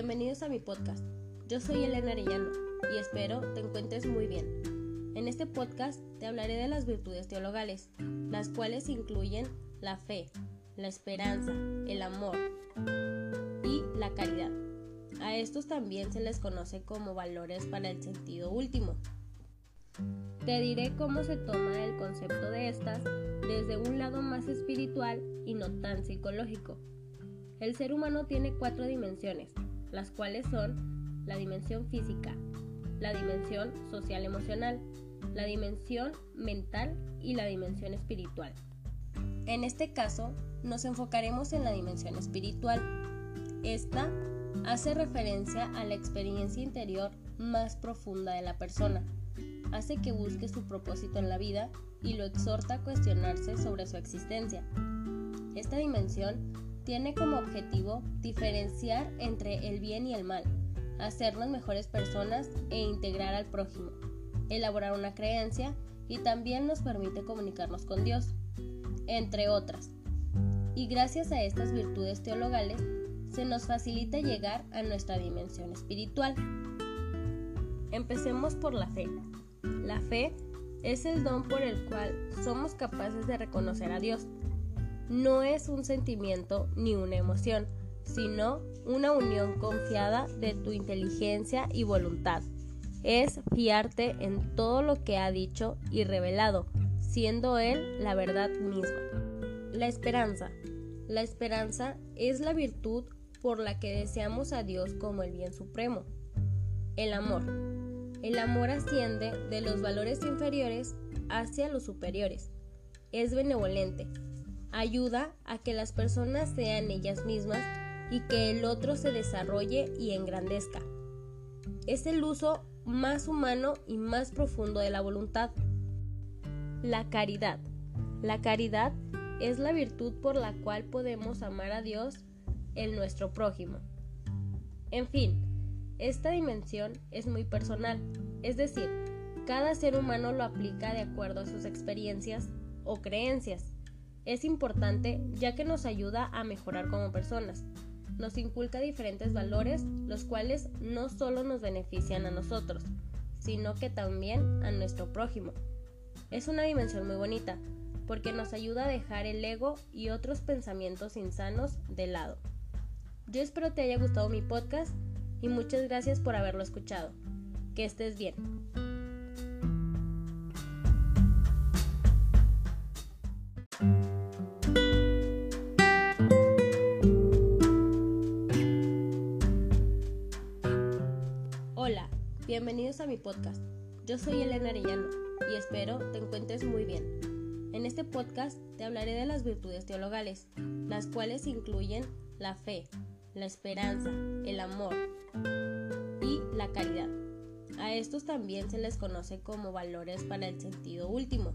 bienvenidos a mi podcast. Yo soy Elena Arellano y espero te encuentres muy bien. En este podcast te hablaré de las virtudes teologales, las cuales incluyen la fe, la esperanza, el amor y la caridad. A estos también se les conoce como valores para el sentido último. Te diré cómo se toma el concepto de estas desde un lado más espiritual y no tan psicológico. El ser humano tiene cuatro dimensiones, las cuales son la dimensión física, la dimensión social emocional, la dimensión mental y la dimensión espiritual. En este caso, nos enfocaremos en la dimensión espiritual. Esta hace referencia a la experiencia interior más profunda de la persona. Hace que busque su propósito en la vida y lo exhorta a cuestionarse sobre su existencia. Esta dimensión tiene como objetivo diferenciar entre el bien y el mal, hacernos mejores personas e integrar al prójimo, elaborar una creencia y también nos permite comunicarnos con Dios, entre otras. Y gracias a estas virtudes teologales, se nos facilita llegar a nuestra dimensión espiritual. Empecemos por la fe. La fe es el don por el cual somos capaces de reconocer a Dios no es un sentimiento ni una emoción, sino una unión confiada de tu inteligencia y voluntad. Es fiarte en todo lo que ha dicho y revelado, siendo Él la verdad misma. La esperanza. La esperanza es la virtud por la que deseamos a Dios como el bien supremo. El amor. El amor asciende de los valores inferiores hacia los superiores. Es benevolente, ayuda a que las personas sean ellas mismas y que el otro se desarrolle y engrandezca. Es el uso más humano y más profundo de la voluntad. La caridad. La caridad es la virtud por la cual podemos amar a Dios en nuestro prójimo. En fin, esta dimensión es muy personal, es decir, cada ser humano lo aplica de acuerdo a sus experiencias o creencias. Es importante ya que nos ayuda a mejorar como personas. Nos inculca diferentes valores, los cuales no solo nos benefician a nosotros, sino que también a nuestro prójimo. Es una dimensión muy bonita, porque nos ayuda a dejar el ego y otros pensamientos insanos de lado. Yo espero te haya gustado mi podcast y muchas gracias por haberlo escuchado. Que estés bien. Bienvenidos a mi podcast. Yo soy Elena Arellano y espero te encuentres muy bien. En este podcast te hablaré de las virtudes teologales, las cuales incluyen la fe, la esperanza, el amor y la caridad. A estos también se les conoce como valores para el sentido último.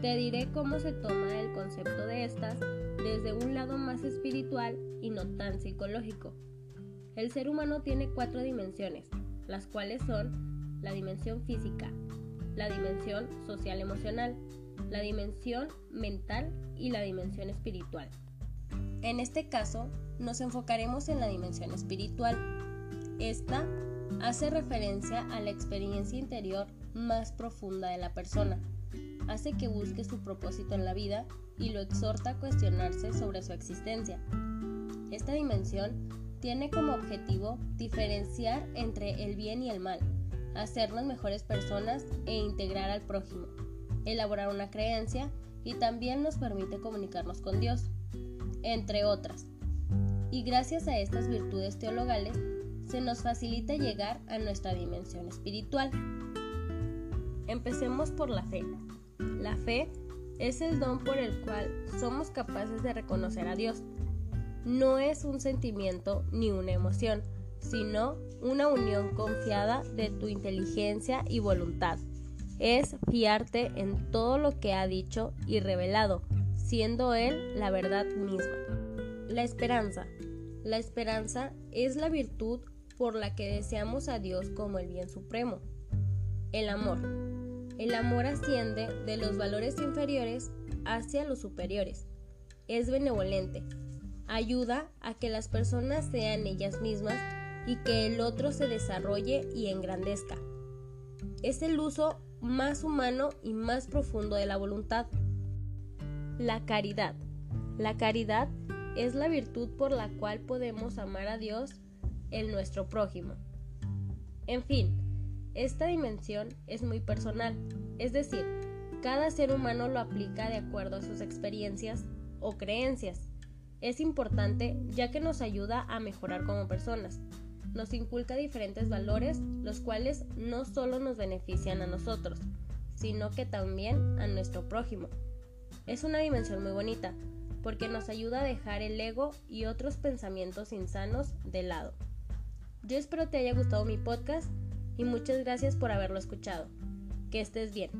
Te diré cómo se toma el concepto de estas desde un lado más espiritual y no tan psicológico. El ser humano tiene cuatro dimensiones, las cuales son la dimensión física, la dimensión social emocional, la dimensión mental y la dimensión espiritual. En este caso, nos enfocaremos en la dimensión espiritual. Esta hace referencia a la experiencia interior más profunda de la persona. Hace que busque su propósito en la vida y lo exhorta a cuestionarse sobre su existencia. Esta dimensión tiene como objetivo diferenciar entre el bien y el mal, hacernos mejores personas e integrar al prójimo, elaborar una creencia y también nos permite comunicarnos con Dios, entre otras. Y gracias a estas virtudes teologales, se nos facilita llegar a nuestra dimensión espiritual. Empecemos por la fe. La fe es el don por el cual somos capaces de reconocer a Dios no es un sentimiento ni una emoción, sino una unión confiada de tu inteligencia y voluntad. Es fiarte en todo lo que ha dicho y revelado, siendo Él la verdad misma. La esperanza. La esperanza es la virtud por la que deseamos a Dios como el bien supremo. El amor. El amor asciende de los valores inferiores hacia los superiores. Es benevolente, Ayuda a que las personas sean ellas mismas y que el otro se desarrolle y engrandezca. Es el uso más humano y más profundo de la voluntad. La caridad. La caridad es la virtud por la cual podemos amar a Dios, el nuestro prójimo. En fin, esta dimensión es muy personal, es decir, cada ser humano lo aplica de acuerdo a sus experiencias o creencias. Es importante ya que nos ayuda a mejorar como personas. Nos inculca diferentes valores, los cuales no solo nos benefician a nosotros, sino que también a nuestro prójimo. Es una dimensión muy bonita, porque nos ayuda a dejar el ego y otros pensamientos insanos de lado. Yo espero te haya gustado mi podcast y muchas gracias por haberlo escuchado. Que estés bien.